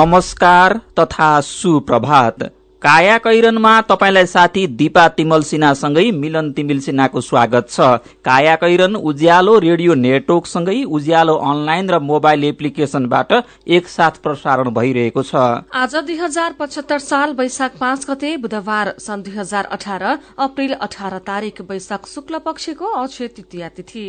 नमस्कार तथा सुप्रभात। काया कैरनमा तपाईँलाई साथी दिपा तिमल सिन्हासँगै मिलन तिमिल सिन्हाको स्वागत छ। काया कैरन उज्यालो रेडियो नेटवर्कसँगै उज्यालो अनलाइन र मोबाइल एप्लिकेशनबाट एकसाथ प्रसारण भइरहेको छ। आज दुई हजार पचहत्तर साल वैशाख पाँच गते बुधबार सन् दुई हजार अठार अप्रेल अठार तारीक वैशाख शुक्ल पक्षको अक्षय तृतीया तिथि।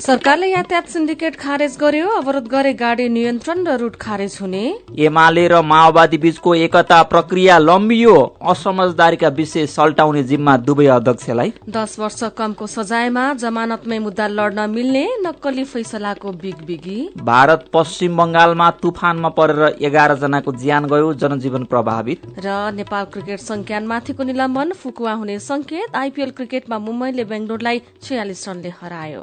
सरकारले यातायात सिन्डिकेट खारेज गर्यो अवरोध गरे गाडी नियन्त्रण र रूट खारेज हुने। एमाले र माओवादी बीचको एकता प्रक्रिया लम्बियो असमझदारीका विषय सल्टाउने जिम्मा दुवै अध्यक्षलाई। दस वर्ष कमको सजायमा जमानतमै मुद्दा लड्न मिल्ने नक्कली फैसलाको बिग बिगी। भारत पश्चिम बंगालमा तुफानमा परेर एघार जनाको ज्यान गयो जनजीवन प्रभावित। र नेपाल क्रिकेट संज्ञानमाथिको निलम्बन फुकुवा हुने संकेत आइपीएल क्रिकेटमा मुम्बईले बेङ्गलोरलाई छयालिस रनले हरायो।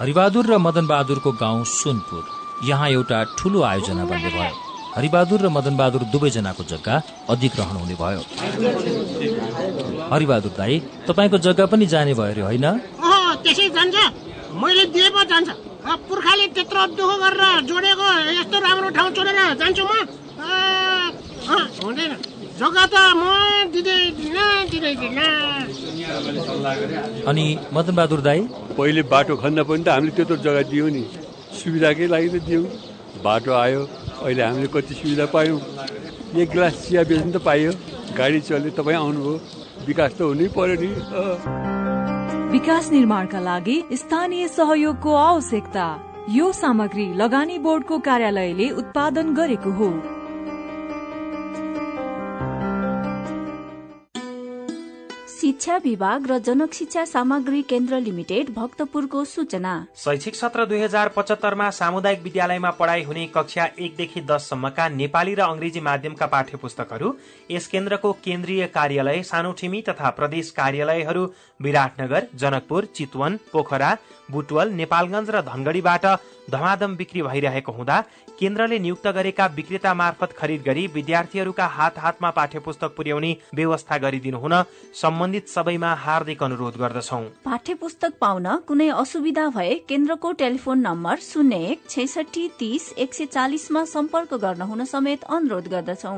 हरिबहादुर र मदन बहादुरको गाउँ सुनपुर। यहाँ एउटा ठूलो आयोजना बन्ने भयो। हरिबहादुर र मदन बहादुर दुवैजनाको जग्गा अधिग्रहण हुने भयो। हरिबहादुर दाई तपाईँको जग्गा पनि जाने भयो अरे होइन? त्यसै जान्छ। मैले पुर्खाले त्यत्रो दुःख गरेर जोडेको यस्तो राम्रो ठाउँ छोडेर जान्छु म। हुँदैन। जग्गा त म दिँदैन दिँदैन अनि मदन बहादुर दाई? पहिले बाटो खन्न पनि त हामीले त्यत्रो जग्गा दियौँ नि। सुविधाकै लागि त दियौँ। बाटो आयो अहिले हामीले कति सुविधा पायौँ। एक गिलास चिया बेच्नु त पाइयो। गाडी चल्यो तपाईँ आउनुभयो। विकास त हुनै पर्यो नि। विकास निर्माणका लागि स्थानीय सहयोगको आवश्यकता। यो सामग्री लगानी बोर्डको कार्यालयले उत्पादन गरेको हो। शिक्षा विभाग र जनक शिक्षा सामग्री केन्द्र लिमिटेड भक्तपुरको सूचना। शैक्षिक सत्र दुई हजार पचहत्तरमा सामुदायिक विद्यालयमा पढ़ाई हुने कक्षा एकदेखि दससम्मका नेपाली र अंग्रेजी माध्यमका पाठ्य पुस्तकहरू यस केन्द्रको केन्द्रीय कार्यालय सानोठिमी तथा प्रदेश कार्यालयहरू विराटनगर जनकपुर चितवन पोखरा बुटवल नेपालगंज र धनगढ़ीबाट धमाधम बिक्री भइरहेको हुँदा केन्द्रले नियुक्त गरेका विक्रेता मार्फत खरिद गरी विद्यार्थीहरूका हात हातमा पाठ्य पुस्तक पुर्याउने व्यवस्था गरिदिनु हुन सम्बन्धित सबैमा हार्दिक अनुरोध गर्दछौ। पाठ्य पुस्तक पाउन कुनै असुविधा भए केन्द्रको टेलिफोन नम्बर शून्य एक छैसठी तीस एक सय चालिसमा सम्पर्क गर्न हुन समेत अनुरोध गर्दछौ।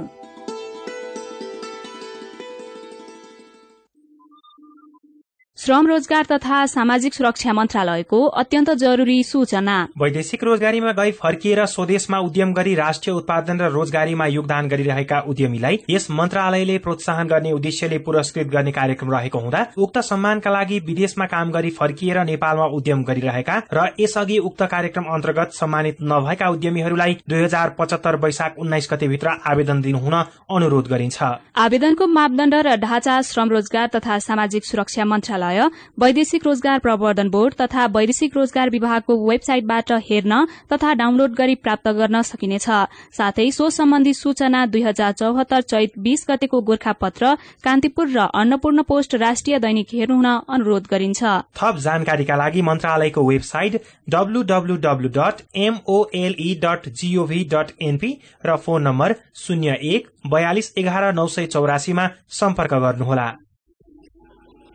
श्रम रोजगार तथा सामाजिक सुरक्षा मन्त्रालयको अत्यन्त जरूरी सूचना। वैदेशिक रोजगारीमा गई फर्किएर स्वदेशमा उद्यम गरी राष्ट्रिय उत्पादन र रोजगारीमा योगदान गरिरहेका उद्यमीलाई यस मन्त्रालयले प्रोत्साहन गर्ने उद्देश्यले पुरस्कृत गर्ने कार्यक्रम रहेको हुँदा उक्त सम्मानका लागि विदेशमा काम गरी फर्किएर नेपालमा उद्यम गरिरहेका र यसअघि उक्त कार्यक्रम अन्तर्गत सम्मानित नभएका उद्यमीहरूलाई दुई हजार पचहत्तर वैशाख उन्नाइस गतेभित्र आवेदन दिनु हुन अनुरोध गरिन्छ। आवेदनको मापदण्ड र ढाँचा श्रम रोजगार तथा सामाजिक सुरक्षा मन्त्रालय वैदेशिक रोजगार प्रवर्धन बोर्ड तथा वैदेशिक रोजगार विभागको वेबसाइटबाट हेर्न तथा डाउनलोड गरी प्राप्त गर्न सकिनेछ। साथै सो सम्बन्धी सूचना दुई हजार चौहत्तर चैत बीस गतेको गोर्खा पत्र कान्तिपुर र अन्नपूर्ण पोस्ट राष्ट्रिय दैनिक हेर्नुहुन अनुरोध गरिन्छ। थप जानकारीका लागि मन्त्रालयको वेबसाइट एनपी र फोन नम्बर शून्य एक बयालिस एघार नौ सय चौरासीमा सम्पर्क गर्नुहोला।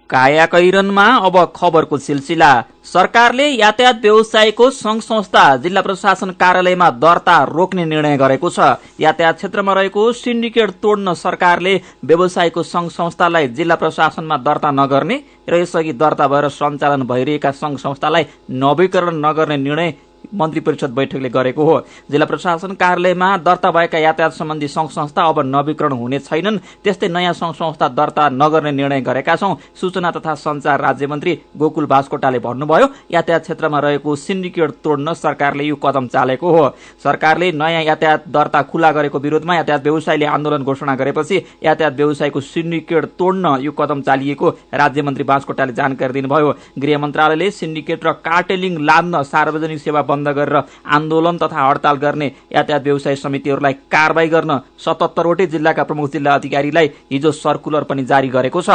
कायाकैरनमा अब खबरको सिलसिला। सरकारले यातायात व्यवसायको संघ संस्था जिल्ला प्रशासन कार्यालयमा दर्ता रोक्ने निर्णय गरेको छ। यातायात क्षेत्रमा रहेको सिन्डिकेट तोड्न सरकारले व्यवसायको संघ संस्थालाई जिल्ला प्रशासनमा दर्ता नगर्ने र यसअघि दर्ता भएर सञ्चालन भइरहेका संघ संस्थालाई नवीकरण नगर्ने निर्णय मन्त्री परिषद बैठकले गरेको हो। जिल्ला प्रशासन कार्यालयमा दर्ता भएका यातायात सम्बन्धी संघ संस्था अब नवीकरण हुने छैनन्। त्यस्तै नयाँ संघ संस्था दर्ता नगर्ने निर्णय गरेका छौं सूचना तथा संचार राज्य मन्त्री गोकुल बास्कोटाले भन्नुभयो यातायात क्षेत्रमा रहेको सिन्डिकेट तोड्न सरकारले यो कदम चालेको हो। सरकारले नयाँ यातायात दर्ता खुला गरेको विरोधमा यातायात व्यवसायले आन्दोलन घोषणा गरेपछि यातायात व्यवसायको सिन्डिकेट तोड्न यो कदम चालिएको राज्य मन्त्री बास्कोटाले जानकारी दिनुभयो। गृह मन्त्रालयले सिन्डिकेट र कार्टेलिङ लाद्न सार्वजनिक सेवा बन्द गरेर आन्दोलन तथा हडताल गर्ने यातायात व्यवसाय समितिहरूलाई कारवाही गर्न सतहत्तरवटै जिल्लाका प्रमुख जिल्ला अधिकारीलाई हिजो सर्कुलर पनि जारी गरेको छ।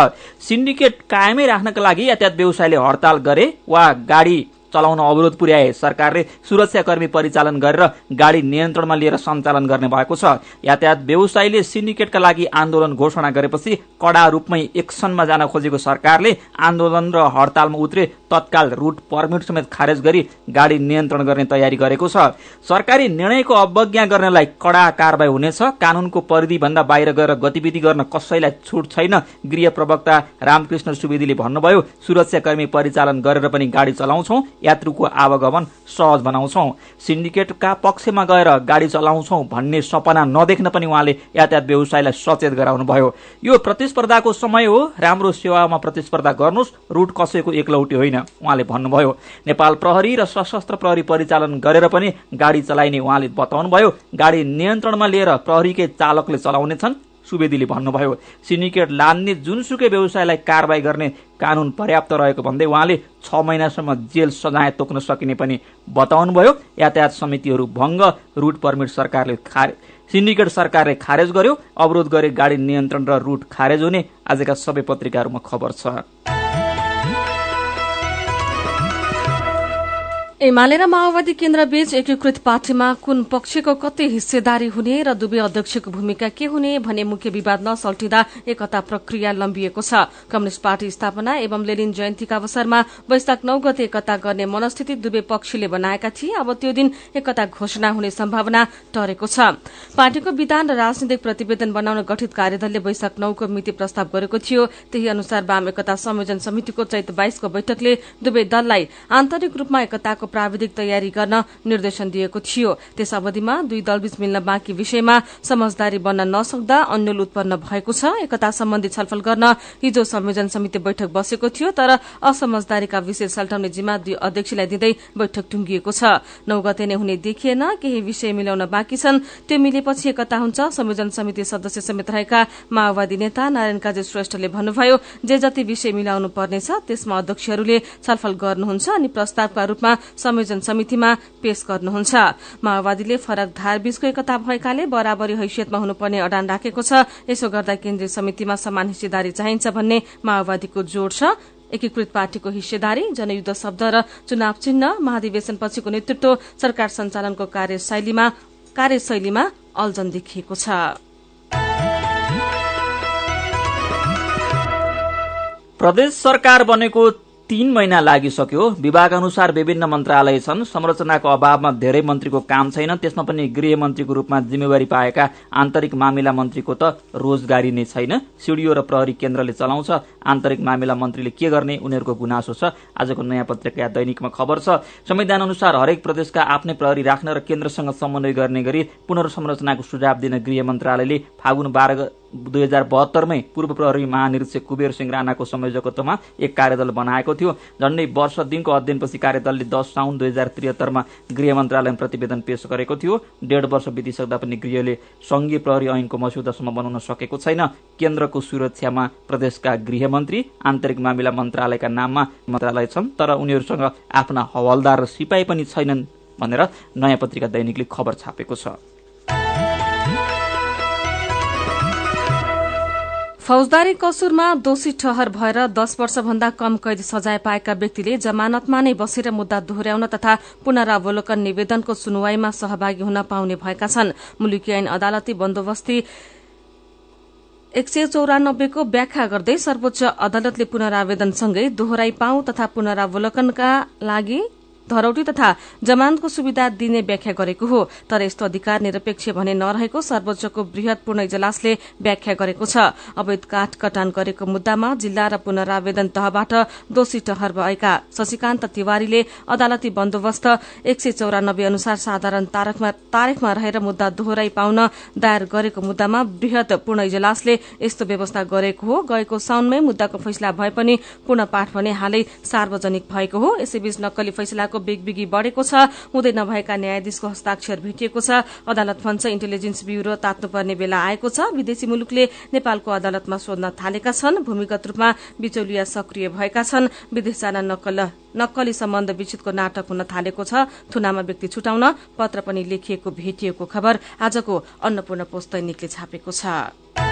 सिन्डिकेट कायमै राख्नका लागि यातायात व्यवसायले हडताल गरे वा गाडी चलाउन अवरोध पुर्याए। सरकारले सुरक्षाकर्मी परिचालन गरेर गाडी नियन्त्रणमा लिएर सञ्चालन गर्ने भएको छ। यातायात व्यवसायीले सिन्डिकेटका लागि आन्दोलन घोषणा गरेपछि कड़ा रूपमै एक्सनमा जान खोजेको सरकारले आन्दोलन र हडतालमा उत्रे तत्काल रूट पर्मिट समेत खारेज गरी गाडी नियन्त्रण गर्ने तयारी गरेको छ। सरकारी निर्णयको अवज्ञा गर्नेलाई कड़ा कारवाही हुनेछ। कानूनको परिधिभन्दा बाहिर गएर गतिविधि गर्न कसैलाई छुट छैन गृह प्रवक्ता रामकृष्ण सुवेदीले भन्नुभयो सुरक्षाकर्मी परिचालन गरेर पनि गाडी चलाउँछौ। यात्रुको आवागमन सहज बनाउँछौ। सिन्डिकेटका पक्षमा गएर गाडी चलाउँछौ भन्ने सपना नदेख्न पनि उहाँले यातायात व्यवसायलाई सचेत गराउनुभयो। यो प्रतिस्पर्धाको समय हो। राम्रो सेवामा प्रतिस्पर्धा गर्नुहोस्। रूट कसैको एकलौटी होइन उहाँले भन्नुभयो। नेपाल प्रहरी र सशस्त्र प्रहरी परिचालन गरेर पनि गाडी चलाइने उहाँले बताउनुभयो। गाडी नियन्त्रणमा लिएर प्रहरीकै चालकले चलाउनेछन्। सुवेदीले भन्नुभयो सिन्डिकेट लान्ने जुनसुकै व्यवसायलाई कारवाही गर्ने कानून पर्याप्त रहेको भन्दै उहाँले छ महिनासम्म जेल सजाय तोक्न सकिने पनि बताउनुभयो। यातायात समितिहरू भङ्ग रूट पर्मिट सरकारले सिन्डिकेट सरकारले खारेज गर्यो। अवरोध गरे गाडी नियन्त्रण र रूट खारेज हुने आजका सबै पत्रिकाहरूमा खबर छ। एमाले र माओवादी केन्द्र बीच एकीकृत पार्टीमा कुन पक्षको कति हिस्सेदारी हुने र दुवै अध्यक्षको भूमिका के हुने भन्ने मुख्य विवाद नसल्टिँदा एकता प्रक्रिया लम्बिएको छ। कम्युनिष्ट पार्टी स्थापना एवं लेनिन जयन्तीका अवसरमा वैशाख नौ गते एकता गर्ने मनस्थिति दुवै पक्षले बनाएका थिए। अब त्यो दिन एकता घोषणा हुने सम्भावना टरेको छ। पार्टीको विधान र राजनीतिक प्रतिवेदन बनाउन गठित कार्यदलले वैशाख नौको मिति प्रस्ताव गरेको थियो। त्यही अनुसार वाम एकता संयोजन समितिको चैत बाइसको बैठकले दुवै दललाई आन्तरिक रूपमा एकताको प्राविधिक तयारी गर्न निर्देशन दिएको थियो। त्यस अवधिमा दुई दलबीच मिल्न बाँकी विषयमा समझदारी बन्न नसक्दा अन्यल उत्पन्न भएको छ। एकता सम्बन्धी छलफल गर्न हिजो संयोजन समिति बैठक बसेको थियो तर असमझदारीका विषय सल्टाउने जिम्मा दुई अध्यक्षलाई दिँदै बैठक टुंगिएको छ। नौ गते नै हुने देखिएन केही विषय मिलाउन बाँकी छन्। त्यो मिलेपछि एकता हुन्छ संयोजन समिति सदस्य समेत रहेका माओवादी नेता नारायण काजी श्रेष्ठले भन्नुभयो जे जति विषय मिलाउनु पर्नेछ त्यसमा अध्यक्षहरूले छलफल गर्नुहुन्छ अनि प्रस्तावका रूपमा संयोजन समितिमा पेश गर्नुहुन्छ। माओवादीले फरक धारबीचको एकता भएकाले बराबरी हैसियतमा हुनुपर्ने अडान राखेको छ। यसो गर्दा केन्द्रीय समितिमा समान हिस्सेदारी चाहिन्छ भन्ने माओवादीको जोड़ छ। एकीकृत पार्टीको हिस्सेदारी जनयुद्ध शब्द र चुनाव चिन्ह महाधिवेशनपछिको नेतृत्व सरकार सञ्चालनको कार्यशैलीमा अल्झन देखिएको छ। प्रदेश सरकार बनेको तीन महिना लागिसक्यो। विभाग अनुसार विभिन्न मन्त्रालय छन्। संरचनाको अभावमा धेरै मन्त्रीको काम छैन। त्यसमा पनि गृह मन्त्रीको रूपमा जिम्मेवारी पाएका आन्तरिक मामिला मन्त्रीको त रोजगारी नै छैन। सिडिओ र प्रहरी केन्द्रले चलाउँछ। आन्तरिक मामिला मन्त्रीले के गर्ने उनीहरूको गुनासो छ। आजको नयाँ पत्रिका दैनिकमा खबर छ। संविधान अनुसार हरेक प्रदेशका आफ्नै प्रहरी राख्न र केन्द्रसँग समन्वय गर्ने गरी पुनर्संरचनाको सुझाव दिन गृह मन्त्रालयले फागुन बाह्र दुई हजार बहत्तरमै पूर्व प्रहरी महानिरीक्षक कुबेर सिंह राणाको संयोजकत्वमा एक कार्यदल बनाएको थियो। झण्डै वर्ष दिनको अध्ययनपछि कार्यदलले दस साउन दुई हजार त्रिहत्तरमा गृह मन्त्रालयमा प्रतिवेदन पेश गरेको थियो। डेढ वर्ष बितिसक्दा पनि गृहले संघीय प्रहरी ऐनको मस्यौदासम्म बनाउन सकेको छैन। केन्द्रको सुरक्षामा प्रदेशका गृहमन्त्री आन्तरिक मामिला मन्त्रालयका नाममा मन्त्रालय छन् तर उनीहरूसँग आफ्ना हवलदार र सिपाही पनि छैनन् भनेर नयाँ पत्रिका दैनिकले खबर छापेको छ। फौजदारी कसुरमा दोषी ठहर भएर दश वर्षभन्दा कम कैद सजाय पाएका व्यक्तिले जमानतमा नै बसेर मुद्दा दोहोर्याउन तथा पुनरावलोकन निवेदनको सुनवाईमा सहभागी हुन पाउने भएका छन्। मुलुकी ऐन अदालती बन्दोबस्ती एक सय चौरानब्बेको व्याख्या गर्दै सर्वोच्च अदालतले पुनरावेदनसँगै दोहोराई पाउ तथा पुनरावलोकनका लागि धरौटी तथा जमानतको सुविधा दिने व्याख्या गरेको हो। तर यस्तो अधिकार निरपेक्ष भने नरहेको सर्वोच्चको वृहत पूर्ण इजलासले व्याख्या गरेको छ। अवैध काठ कटान गरेको मुद्दामा जिल्ला र पुनरावेदन तहबाट दोषी ठहर भएका शशिकान्त तिवारीले अदालती बन्दोबस्त एक सय चौरानब्बे अनुसार साधारण तारिखमा रहेर मुद्दा दोहोराई पाउन दायर गरेको मुद्दामा वृहत पूर्ण इजलासले यस्तो व्यवस्था गरेको हो। गएको साउनमै मुद्दाको फैसला भए पनि पूर्ण पाठ भने हालै सार्वजनिक भएको हो। यसैबीच नक्कली फैसलाको बिगबिगी बढ़ेको छ हुँदै नभएका न्यायाधीशको हस्ताक्षर भेटिएको छ। अदालत भन्छ इन्टेलिजेन्स ब्यूरो तात्नुपर्ने बेला आएको छ। विदेशी मुलुकले नेपालको अदालतमा सोध्न थालेका छन् भूमिगत रूपमा बिचौलिया सक्रिय भएका छन्। विदेश जान नक्कली सम्बन्ध विच्छेदको नाटक हुन थालेको छ। थुनामा व्यक्ति छुटाउन पत्र पनि लेखिएको भेटिएको खबर आजको अन्नपूर्ण पोस्ट दैनिकले छापेको छ।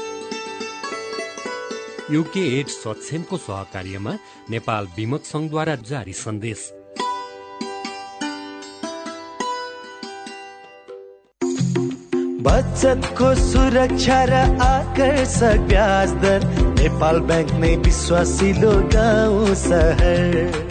युके एड सक्षमको सहकार्यमा नेपाल विमक संघद्वारा जारी सन्देश। बचतको सुरक्षा र आकर्षक ब्याज दर नेपाल ब्याङ्क नै विश्वासिलो गाउँ सहर।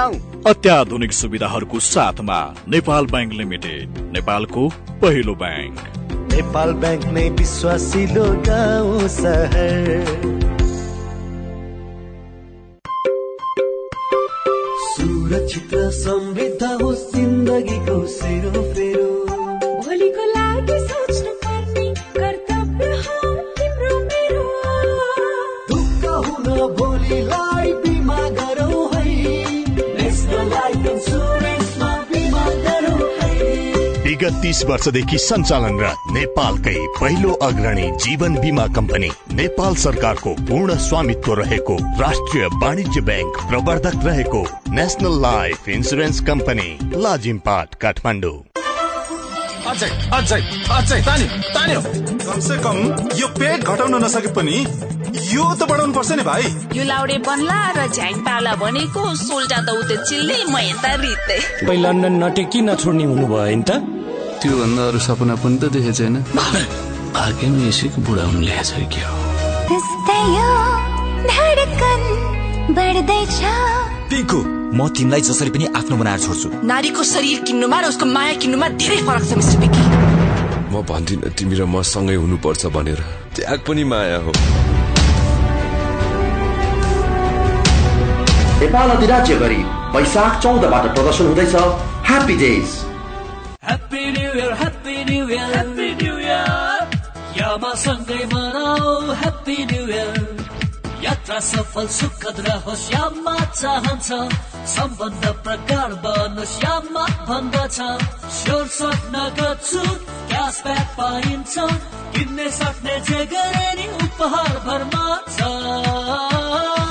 जाउँ। अत्याधुनिक सुविधाहरूको साथमा नेपाल ब्याङ्क लिमिटेड नेपालको पहिलो ब्याङ्क। नेपाल ब्याङ्क नै विश्वासिलो गाउँ सहर। सुरक्षित र समृद्ध होस् जिन्दगीको सेरोफेरो। भोलिको लागि सोच्नु पर्ने कर्तव्य हो तिम्रो मेरो। दुःख हुन भोलिलाई बिमा गरौँ। तीस वर्षदेखि सञ्चालनरत नेपालकै पहिलो अग्रणी जीवन बिमा कम्पनी नेपाल सरकारको पूर्ण स्वामित्व रहेको राष्ट्रिय वाणिज्य ब्याङ्क प्रवर्धक रहेको national life insurance company Lazimpat Kathmandu. अझै अझै अझै तान्यो तान्यो कमसे कम यो पेट घटाउन नसके पनि यो त बढाउनु पर्छ नि भाइ। यो लाउडे बन्ला र झ्याङ पाला भनेको सोल्टा त उतै चिल्ले म यता रित्दै तपाईँ लन्डन नटे किन छोड्ने हुनुभयो नि त? त्योभन्दा अरू सपना पनि त देखेको छैन। भाग्यमा यसैको बुढा हुनु ल्याएछ के हो? धडकन बढ्दैछ। पिङ्कु म तिमीलाई जसरी पनि आफ्नो बनाएर छोड्छु। नारीको शरीर किन्नुमा र उसको माया किन्नुमा धेरै फरक छ मिस्टर बिकी म भन्दिनँ तिमी र म सँगै हुनुपर्छ भनेर। त्याग पनि माया हो। नेपाल अधिराज्यभरि वैशाख चौधबाट प्रदर्शन हुँदैछ। Happy days year happy new year यामा सँगै मनाऊ ह्याप्पी न्यु इयर यात्रा सफल सुखद रहोस् यामा चाहन्छ सम्बन्ध प्रगाढ बनोस् यामा भन्दछ स्योर सक्न गर्छु क्यासब्याक पाइन्छ किन्ने सक्ने जे गरे नि उपहार भरमा छ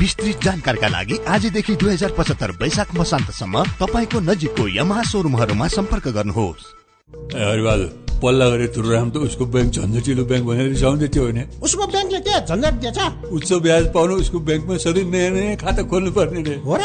विस्तृत जानकारीका लागि आजदेखि दुई हजार पचहत्तर वैशाख मसान्तसम्म तपाईँको नजिकको यमहा सोरुमहरूमा सम्पर्क गर्नुहोस्। पल्ला गरे तुरुराम त उसको ब्याङ्क झन्झटिलो ब्याङ्क भनेर रिसाउँदै थियो भने उसको ब्याङ्कले के झन्झट दिएछ। उच्च ब्याज पाउनु उसको ब्याङ्कमा सधैँ नयाँ नयाँ खाता खोल्नु पर्ने रे। हो र?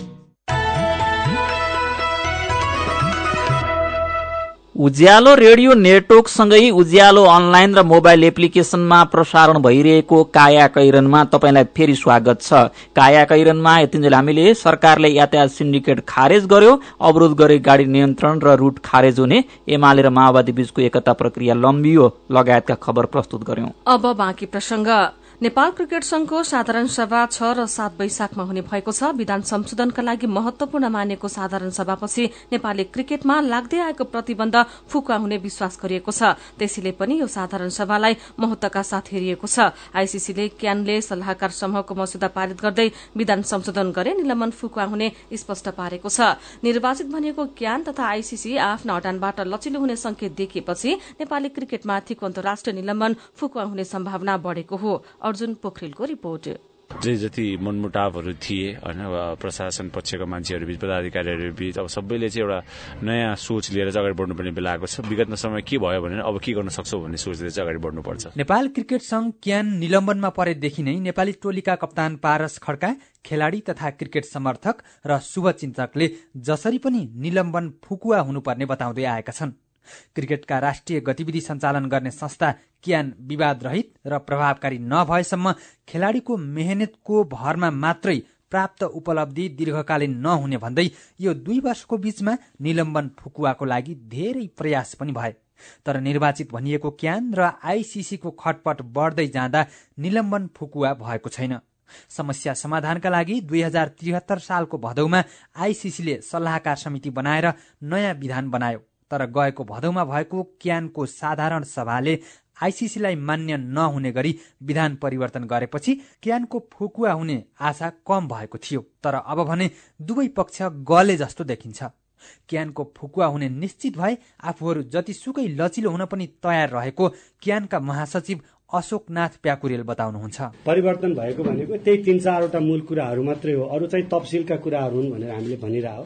उज्यालो रेडियो नेटवर्कसँगै उज्यालो अनलाइन र मोबाइल एप्लिकेशनमा प्रसारण भइरहेको काया कैरनमा तपाईँलाई फेरि स्वागत छ। काया कैरनमा यतिन्जेल हामीले सरकारले यातायात सिन्डिकेट खारेज गर्यो। अवरोध गरे गाडी नियन्त्रण र रूट खारेज हुने एमाले र माओवादी बीचको एकता प्रक्रिया लम्बियो। लगायतका खबर प्रस्तुत गर्यौं। नेपाल क्रिकेट संघको साधारण सभा छ र सात वैशाखमा हुने भएको छ। विधान संशोधनका लागि महत्वपूर्ण मानेको साधारण सभापछि नेपाली क्रिकेटमा लाग्दै आएको प्रतिबन्ध फुकुवा हुने विश्वास गरिएको छ। त्यसैले पनि यो साधारण सभालाई महत्वका साथ हेरिएको छ। आईसीसीले क्यानले सल्लाहकार समूहको मस्यौदा पारित गर्दै विधान संशोधन गरे निलम्बन फुकुवा हुने स्पष्ट पारेको छ। निर्वाचित भनिएको क्यान तथा आईसीसी आफ्ना हटानबाट लचिलो हुने संकेत देखिएपछि नेपाली क्रिकेटमाथिको अन्तर्राष्ट्रिय निलम्बन फुकुवा हुने सम्भावना बढ़ेको हो। अर्जुन पोखरेलको रिपोर्ट। जे जति मनमुटावहरू थिए होइन प्रशासन पक्षको मान्छेहरू बीच पदाधिकारीहरू बीच अब सबैले चाहिँ एउटा नयाँ सोच लिएर चाहिँ अगाडि बढ्नुपर्ने बेला आएको छ। विगतमा समय के भयो भने अब के गर्न सक्छौ भन्ने सोचले चाहिँ अगाडि बढ्नुपर्छ। नेपाल क्रिकेट संघ क्यान निलम्बनमा परेदेखि नै नेपाली टोलीका कप्तान पारस खड्का खेलाडी तथा क्रिकेट समर्थक र शुभचिन्तकले जसरी पनि निलम्बन फुकुवा हुनुपर्ने बताउँदै आएका छन्। क्रिकेटका राष्ट्रिय गतिविधि सञ्चालन गर्ने संस्था क्यान विवाद रहित र प्रभावकारी नभएसम्म खेलाडीको मेहनतको भरमा मात्रै प्राप्त उपलब्धि दीर्घकालीन नहुने भन्दै यो दुई वर्षको बीचमा निलम्बन फुकुवाको लागि धेरै प्रयास पनि भए। तर निर्वाचित भनिएको क्यान र आईसीसीको खटपट बढ्दै जाँदा निलम्बन फुकुवा भएको छैन। समस्या समाधानका लागि दुई हजार त्रिहत्तर सालको भदौमा आईसीसीले सल्लाहकार समिति बनाएर नयाँ विधान बनायो। तर गएको भदौमा भएको क्यानको साधारण सभाले आईसीसीलाई मान्य नहुने गरी विधान परिवर्तन गरेपछि क्यानको फुकुवा हुने आशा कम भएको थियो। तर अब भने दुवै पक्ष गले जस्तो देखिन्छ। क्यानको फुकुवा हुने निश्चित भए आफूहरू जतिसुकै लचिलो हुन पनि तयार रहेको क्यानका महासचिव अशोकनाथ प्याकुरेल बताउनुहुन्छ। परिवर्तन भएको भनेको त्यही तिन चारवटा मूल कुराहरू मात्रै हो। अरू चाहिँ तफसिलका कुराहरू हुन् भनेर हामीले भनिरह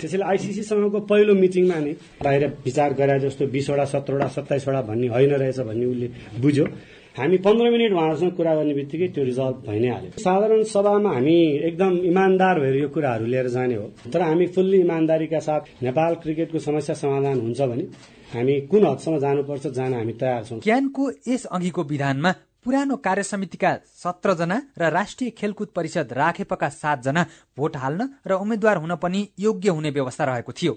त्यसैले आइसिसीसँगको पहिलो मिटिङमा नै बाहिर विचार गरे जस्तो बिसवटा सत्रवटा सत्ताइसवटा भन्ने होइन रहेछ भन्ने उसले बुझ्यो। हामी पन्ध्र मिनट उहाँहरूसँग कुरा गर्ने बित्तिकै त्यो रिजल्भ भइ नै हाल्यो। साधारण सभामा हामी एकदम इमान्दार भएर यो कुराहरू लिएर जाने हो। तर हामी फुल्ली इमान्दारीका साथ नेपाल क्रिकेटको समस्या समाधान हुन्छ भने हामी कुन हदसम्म जानुपर्छ जान हामी तयार छौँ। क्यानको यस अघिको विधानमा पुरानो कार्य समितिका सत्रजना र राष्ट्रिय खेलकुद परिषद राखेपका सातजना भोट हाल्न र उम्मेद्वार हुन पनि योग्य हुने व्यवस्था रहेको थियो।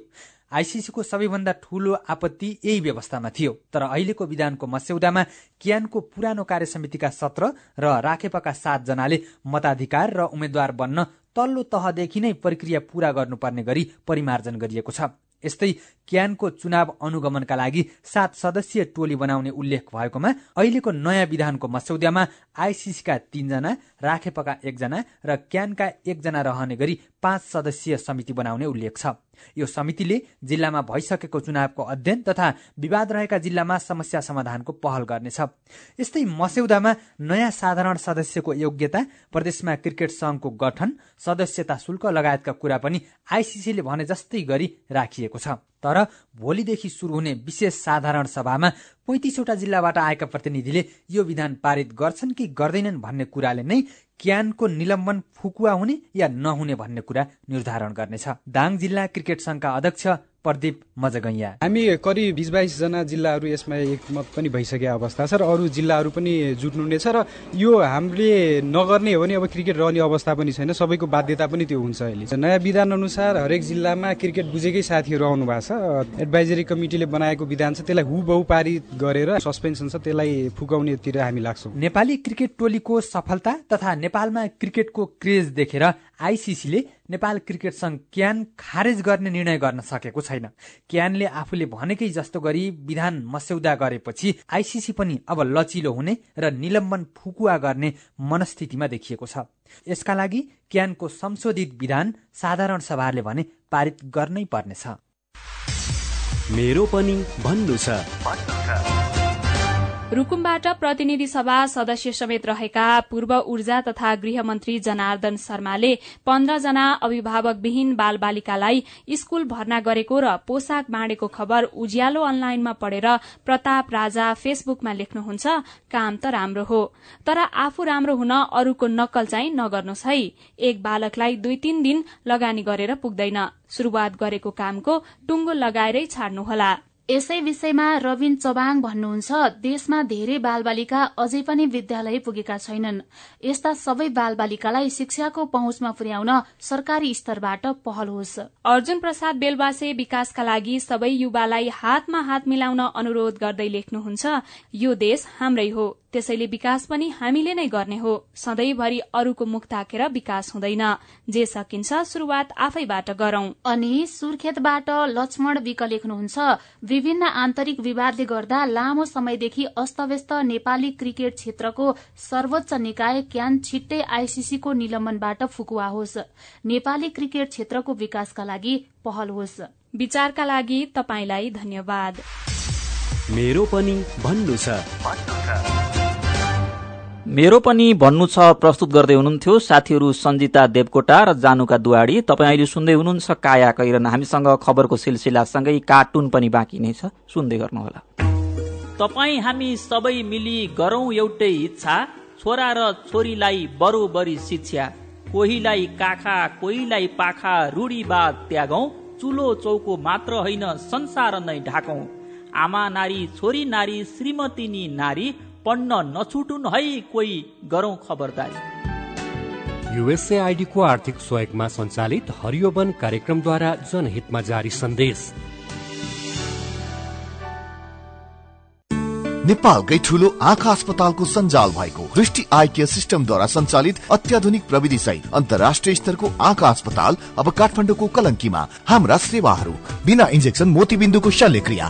आइसिसीको सबैभन्दा ठूलो आपत्ति यही व्यवस्थामा थियो। तर अहिलेको विधानको मस्यौदामा क्यानको पुरानो कार्य समितिका सत्र र राखेपका सातजनाले मताधिकार र उम्मेद्वार बन्न तल्लो तहदेखि नै प्रक्रिया पूरा गर्नुपर्ने गरी परिमार्जन गरिएको छ। यस्तै क्यानको चुनाव अनुगमनका लागि सात सदस्यीय टोली बनाउने उल्लेख भएकोमा अहिलेको नयाँ विधानको मस्यौदामा आइसिसीका तीनजना राखेपका एकजना र क्यानका एकजना रहने गरी पाँच सदस्यीय समिति बनाउने उल्लेख छ। यो समितिले जिल्लामा भइसकेको चुनावको अध्ययन तथा विवाद रहेका जिल्लामा समस्या समाधानको पहल गर्नेछ। यस्तै मस्यौदामा नयाँ साधारण सदस्यको योग्यता प्रदेशमा क्रिकेट संघको गठन सदस्यता शुल्क लगायतका कुरा पनि आइसिसीले भने जस्तै गरी राखिएको छ। तर भोलिदेखि सुरु हुने विशेष साधारण सभामा पैँतिसवटा जिल्लाबाट आएका प्रतिनिधिले यो विधान पारित गर्छन् कि गर्दैनन् भन्ने कुराले नै क्यानको निलम्बन फुकुवा हुने या नहुने भन्ने कुरा निर्धारण गर्नेछ। दाङ जिल्ला क्रिकेट संघका अध्यक्ष प्रदीप मजगैया। हामी करिब बिस बाइसजना जिल्लाहरू यसमा एकमत पनि भइसकेको अवस्था छ र अरू जिल्लाहरू पनि जुट्नु नै छ र यो हामीले नगर्ने हो भने अब क्रिकेट रहने अवस्था पनि छैन। सबैको बाध्यता पनि त्यो हुन्छ अहिले। नयाँ विधान अनुसार हरेक जिल्लामा क्रिकेट बुझेकै साथीहरू आउनु भएको छ। एडभाइजरी कमिटीले बनाएको विधान छ त्यसलाई हुबहु पारित गरेर सस्पेन्सन छ त्यसलाई फुकाउनेतिर हामी लाग्छौँ। नेपाली क्रिकेट टोलीको सफलता तथा नेपालमा क्रिकेटको क्रेज देखेर आइसिसीले नेपाल क्रिकेट संघ क्यान खारेज गर्ने निर्णय गर्न सकेको छैन। क्यानले आफूले भनेकै जस्तो गरी विधान मस्यौदा गरेपछि आइसिसी पनि अब लचिलो हुने र निलम्बन फुकुवा गर्ने मनस्थितिमा देखिएको छ। यसका लागि क्यानको संशोधित विधान साधारण सभाले भने पारित गर्नै पर्नेछ। मेरो पनि भन्नु छ। रुकुमबाट प्रतिनिधि सभा सदस्य समेत रहेका पूर्व ऊर्जा तथा गृहमन्त्री जनार्दन शर्माले पन्ध्रजना अभिभावकविहीन बाल बालिकालाई स्कूल भर्ना गरेको र पोसाक बाँडेको खबर उज्यालो अनलाइनमा पढेर प्रताप राजा फेसबुकमा लेख्नुहुन्छ। काम त राम्रो हो तर आफू राम्रो हुन अरूको नक्कल चाहिँ नगर्नुहोस् है। एक बालकलाई दुई तीन दिन लगानी गरेर पुग्दैन। शुरूआत गरेको कामको टुङ्गो लगाएरै छाड्नुहोला। यसै विषयमा रविन चबाङ भन्नुहुन्छ देशमा धेरै बालबालिका अझै पनि विद्यालय पुगेका छैनन्। यस्ता सबै बालबालिकालाई शिक्षाको पहुँचमा पुर्याउन सरकारी स्तरबाट पहल होस्। अर्जुन प्रसाद बेलवासे विकासका लागि सबै युवालाई हातमा हात मिलाउन अनुरोध गर्दै लेख्नुहुन्छ यो देश हाम्रै हो। त्यसैले विकास पनि हामीले नै गर्ने हो। सधैँभरि अरूको मुख ताकेर विकास हुँदैन। जे सकिन्छ शुरूआत आफैबाट गरौं। अनि सुर्खेतबाट लक्ष्मण विक लेख्नुहुन्छ विभिन्न आन्तरिक विवादले गर्दा लामो समयदेखि अस्तव्यस्त नेपाली क्रिकेट क्षेत्रको सर्वोच्च निकाय क्यान छिट्टै आइसिसीको निलम्बनबाट फुकुवा होस्। नेपाली क्रिकेट क्षेत्रको विकासका लागि पहल होस्। विचारका लागि धन्यवाद। मेरो पनि भन्नु छ। मेरो पनि भन्नु छ प्रस्तुत गर्दै हुनुहुन्थ्यो साथीहरू सञ्जिता देवकोटा र जानुका दुवाडी तपाईँ अहिले सुन्दै हुनुहुन्छ काया कैरन हामीसँग खबरको सिलसिलासँगै कार्टुन पनि बाँकी नै छ। सुन्दै गर्नुहोला। तपाईँ हामी सबै मिली गरौं एउटै इच्छा। छोरा र छोरीलाई बरोबरी शिक्षा। कोहीलाई काखा कोहीलाई पाखा रूढीवाद त्यागौं। चुलो चौको मात्र होइन संसार नै ढाकौं। आमा नारी छोरी नारी श्रीमती नारी पढ्न नछुटुन् है कोही गरौं खबरदारी। युएसएआईडीको आर्थिक सहयोगमा सञ्चालित हरियोवन कार्यक्रमद्वारा जनहितमा जारी सन्देश। नेपालकै ठुलो आँखा अस्पतालको सञ्जाल भएको दृष्टि आई केयर सिस्टमद्वारा सञ्चालित अत्याधुनिक प्रविधि सहित अन्तर्राष्ट्रिय स्तरको आँखा अस्पताल अब काठमाडौँको कलङ्कीमा हाम्रा सेवाहरू बिना इन्जेक्सन मोतीबिन्दुको शल्यक्रिया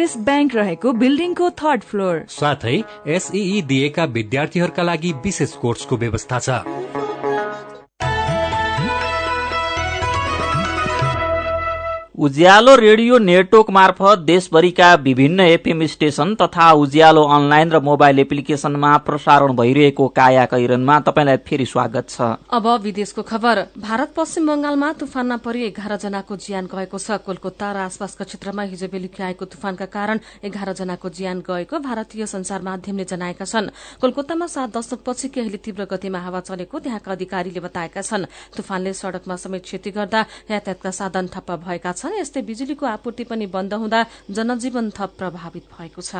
एभरेस्ट ब्याङ्क रहेको बिल्डिङको थर्ड फ्लोर। साथै एसई दिएका विद्यार्थीहरूका लागि विशेष कोर्सको व्यवस्था छ। उज्यालो रेडियो नेटवर्क मार्फत देशभरिका विभिन्न एफएम स्टेशन तथा उज्यालो अनलाइन र मोबाइल एप्लिकेशनमा प्रसारण भइरहेको काया कैरनमा तपाईँलाई फेरि स्वागत छ। अब विदेशको खबर। भारत पश्चिम बंगालमा तुफानमा परि एघार जनाको ज्यान गएको छ। कोलकाता र आसपासका क्षेत्रमा हिजो बेलुकी आएको तुफानका कारण एघार जनाको ज्यान गएको भारतीय संचार माध्यमले जनाएका छन्। कोलकातामा सात दशकपछि केहीले तीव्र गतिमा हावा चलेको त्यहाँका अधिकारीले बताएका छन्। तुफानले सड़कमा समेत क्षति गर्दा यातायातका साधन ठप्प भएका छन्। यस्तै बिजुलीको आपूर्ति पनि बन्द हुँदा जनजीवन थप प्रभावित भएको छ।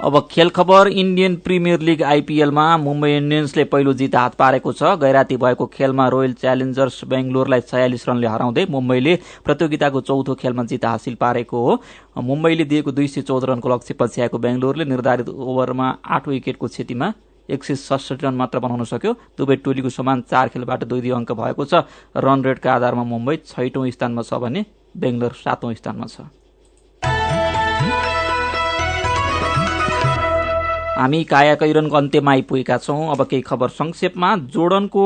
अब खेल खबर इन्डियन प्रिमियर लिग आइपीएलमा मुम्बई इन्डियन्सले पहिलो जित हात पारेको छ। गैराती भएको खेलमा रोयल च्यालेन्जर्स बेंगलोरलाई छयालिस रनले हराउँदै मुम्बईले प्रतियोगिताको चौथो खेलमा जित हासिल पारेको हो। मुम्बईले दिएको दुई सय चौध रनको लक्ष्य पछ्याएको बेंगलोरले निर्धारित ओभरमा आठ विकेटको क्षतिमा एक सय सडसठी रन मात्र बनाउन सक्यो। दुवै टोलीको समान चार खेलबाट दुई दुई अङ्क भएको छ। रन रेटका आधारमा मुम्बई छैटौं स्थानमा छ भने बेंगलोर सातौं स्थानमा छ। हामी काया कैरनको अन्त्यमा आइपुगेका छौं। अब केही खबर संक्षेपमा। जोडनको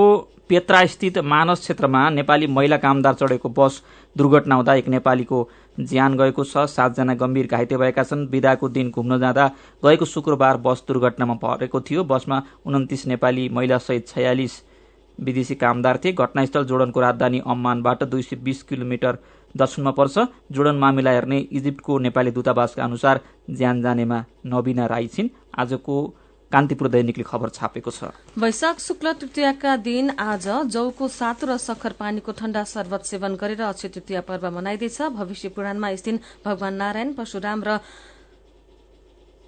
पेत्रा स्थित मानस क्षेत्रमा नेपाली महिला कामदार चढेको बस दुर्घटना हुँदा एक नेपालीको ज्यान गएको छ सातजना गम्भीर घाइते भएका छन्। विदाको दिन घुम्न जाँदा गएको शुक्रबार बस दुर्घटनामा परेको थियो। बसमा उन्तिस नेपाली महिला सहित छयालिस विदेशी कामदार थिए। घटनास्थल जोडनको राजधानी अम्मानबाट दुई सय बीस किलोमिटर दक्षिणमा पर्छ। जोडन मामिला हेर्ने इजिप्टको नेपाली दूतावासका अनुसार ज्यान जानेमा नवीना राई छिन्। आजको कान्तिपुर दैनिकले खबर छापेको छ। वैशाख शुक्ल तृतीयका दिन आज जौको सातु र सखर पानीको ठण्डा शरबत सेवन गरेर अक्षय तृतीय पर्व मनाइँदैछ। भविष्य पुराणमा यस दिन भगवान नारायण परशुराम र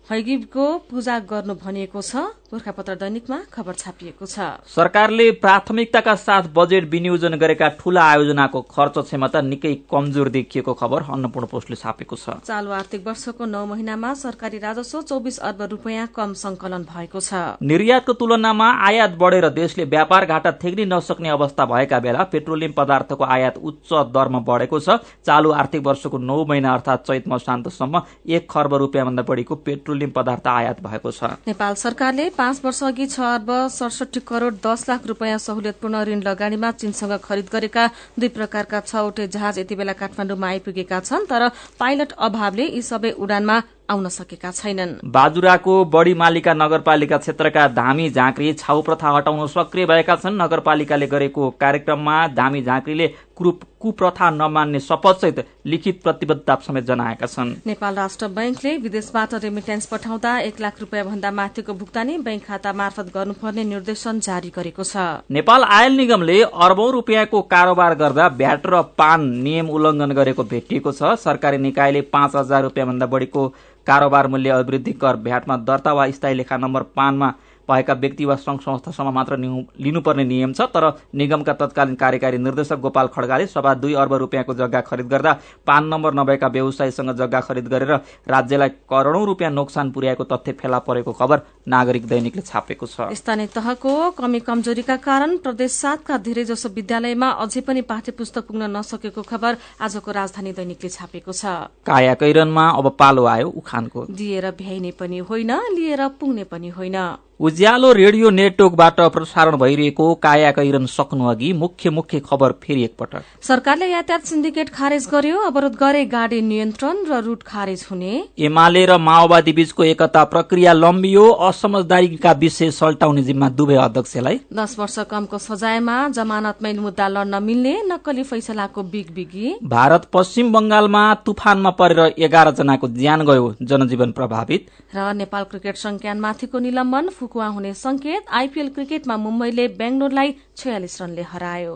हैगिबको पूजा गर्नु भनिएको छ। गोर्खापत्र दैनिकमा खबर छापिएको छ। सरकारले प्राथमिकताका साथ बजेट विनियोजन गरेका ठूला आयोजनाको खर्च क्षमता निकै कमजोर देखिएको खबर अन्नपूर्ण पोस्टले छापेको छ। चालु आर्थिक वर्षको नौ महिनामा सरकारी राजस्व चौबिस अर्ब रूपियाँ कम संकलन भएको छ। निर्यातको तुलनामा आयात बढेर देशले व्यापार घाटा थेग्न नसक्ने अवस्था भएका बेला पेट्रोलियम पदार्थको आयात उच्च दरमा बढेको छ। चालु आर्थिक वर्षको नौ महिना अर्थात चैत मसान्तसम्म एक खर्ब रूपियाँभन्दा बढीको पेट्रोल पेट्रोलियम पदार्थ आयात भएको छ। नेपाल सरकारले पाँच वर्ष अघि छ अर्ब सडसठी करोड़ दस लाख रूपियाँ सहुलियतपूर्ण ऋण लगानीमा चीनसँग खरिद गरेका दुई प्रकारका छवटै जहाज यति बेला काठमाडौँमा आइपुगेका छन् तर पाइलट अभावले यी सबै उडानमा आउन सकेका छैनन्। बाजुराको बढी मालिका नगरपालिका क्षेत्रका धामी झाँक्री छाउ प्रथा हटाउन सक्रिय भएका छन्। नगरपालिकाले गरेको कार्यक्रममा धामी झाँक्रीले कुप्रथा नमान्ने शपथसहित लिखित प्रतिबद्धता समेत जनाएका छन्। नेपाल राष्ट्र बैंकले विदेशबाट रेमिटेन्स पठाउँदा एक लाख रूपियाँ भन्दा माथिको भुक्तानी बैंक खाता मार्फत गर्नुपर्ने निर्देशन जारी गरेको छ। नेपाल आयल निगमले अरबौं रूपियाँको कारोबार गर्दा भ्याट र पान नियम उल्लंघन गरेको भेटिएको छ। सरकारी निकायले पाँच हजार रूपियाँ भन्दा बढीको कारोबार मूल्य अभिवृद्धि कर भ्याटमा दर्ता वा स्थायी लेखा नम्बर पानमा भएका व्यक्ति वा संघ संस्थासम्म मात्र लिनुपर्ने नियम छ तर निगमका तत्कालीन कार्यकारी निर्देशक गोपाल खड्गाले सभा दुई अर्ब रूपियाँको जग्गा खरिद गर्दा पान नम्बर नभएका व्यवसायीसँग जग्गा खरिद गरेर राज्यलाई करोड़ौं रूपियाँ नोक्सान पुर्याएको तथ्य फेला परेको खबर नागरिक दैनिकले छापेको छ। स्थानीय तहको कमी कमजोरीका कारण प्रदेश सातका धेरैजसो विद्यालयमा अझै पनि पाठ्य पुस्तक पुग्न नसकेको खबर आजको राजधानी दैनिकले छापेको छ। काया कैरनमा अब पालो आयो उखानको। दिएर भ्याइने पनि होइन लिएर पुग्ने पनि होइन। उज्यालो रेडियो नेटवर्कबाट प्रसारण भइरहेको काया कैरन सक्नु अघि मुख्य मुख्य खबर फेरि एकपटक। सरकारले यातायात सिन्डिकेट खारेज गर्यो अवरोध गरे गाडी नियन्त्रण र रूट खारेज हुने। एमाले र माओवादी बीचको एकता प्रक्रिया लम्बियो असमझदारीका विषय सल्टाउने जिम्मा दुवै अध्यक्षलाई। दस वर्ष कमको सजायमा जमानतमै मुद्दा लड्न मिल्ने नक्कली फैसलाको बिग बिगी। भारत पश्चिम बंगालमा तुफानमा परेर एघार जनाको ज्यान गयो जनजीवन प्रभावित। र नेपाल क्रिकेट संज्ञानमाथिको निलम्बन फुकुवा हुने संकेत आइपीएल क्रिकेटमा मुम्बईले बेंगलोरलाई छयालिस रनले हरायो।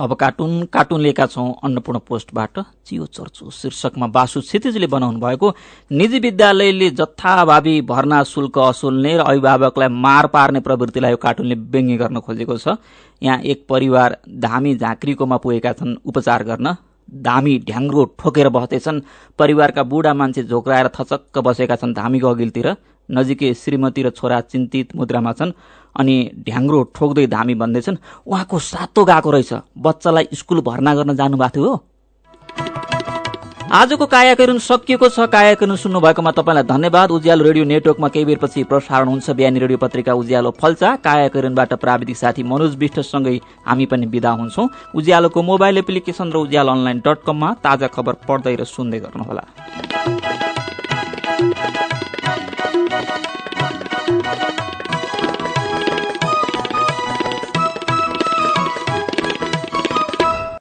अब कार्टुन कार्टुन लिएका छौं अन्नपूर्ण पोस्टबाट चियो चर्चो। शीर्षकमा बासु क्षितिजले बनाउनु भएको निजी विद्यालयले जथाभावी भर्ना शुल्क असुल्ने र अभिभावकलाई मार पार्ने प्रवृत्तिलाई यो कार्टुनले व्यङ्ग्य गर्न खोजेको छ। यहाँ एक परिवार धामी झाँक्रीकोमा पुगेका छन् उपचार गर्न धामी ढ्याङ्ग्रो ठोकेर बस्दैछन् परिवारका बुढा मान्छे झोक्राएर थचक्क बसेका छन् धामीको अघिल्तिर। नजिकै श्रीमती र छोरा चिन्तित मुद्रामा छन् अनि ढ्याङ्ग्रो ठोक्दै धामी भन्दैछन् उहाँको सातो गएको रहेछ। बच्चालाई स्कुल भर्ना गर्न जानुभएको थियो हो। आजको कायाकरण सकिएको छ। कायाकरण सुन्नु भएकोमा तपाईँलाई धन्यवाद। उज्यालो रेडियो नेटवर्कमा केही बेरपछि प्रसारण हुन्छ। बिहानी रेडियो पत्रिका उज्यालो फल्चा कायाकरणबाट प्राविधिक साथी मनोज विष्टसँगै हामी पनि विदा हुन्छौँ। उज्यालोको मोबाइल एप्लिकेशन र उज्यालो अनलाइन डट कममा ताजा खबर पढ्दै र सुन्दै गर्नुहोला।